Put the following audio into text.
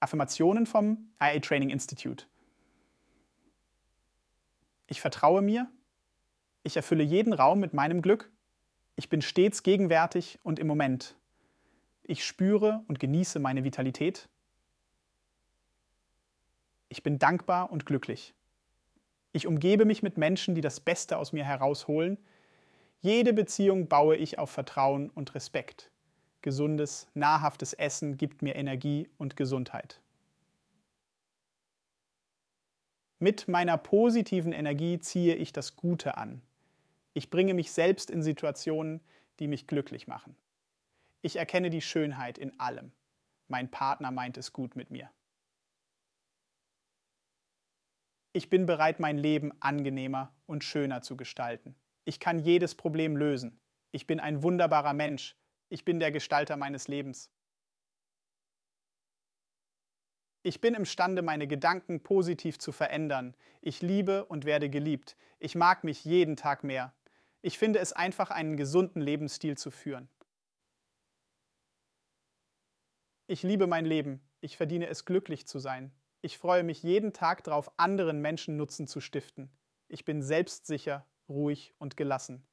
Affirmationen vom IA Training Institute. Ich vertraue mir. Ich erfülle jeden Raum mit meinem Glück. Ich bin stets gegenwärtig und im Moment. Ich spüre und genieße meine Vitalität. Ich bin dankbar und glücklich. Ich umgebe mich mit Menschen, die das Beste aus mir herausholen. Jede Beziehung baue ich auf Vertrauen und Respekt. Gesundes, nahrhaftes Essen gibt mir Energie und Gesundheit. Mit meiner positiven Energie ziehe ich das Gute an. Ich bringe mich selbst in Situationen, die mich glücklich machen. Ich erkenne die Schönheit in allem. Mein Partner meint es gut mit mir. Ich bin bereit, mein Leben angenehmer und schöner zu gestalten. Ich kann jedes Problem lösen. Ich bin ein wunderbarer Mensch. Ich bin der Gestalter meines Lebens. Ich bin imstande, meine Gedanken positiv zu verändern. Ich liebe und werde geliebt. Ich mag mich jeden Tag mehr. Ich finde es einfach, einen gesunden Lebensstil zu führen. Ich liebe mein Leben. Ich verdiene es, glücklich zu sein. Ich freue mich jeden Tag darauf, anderen Menschen Nutzen zu stiften. Ich bin selbstsicher, ruhig und gelassen.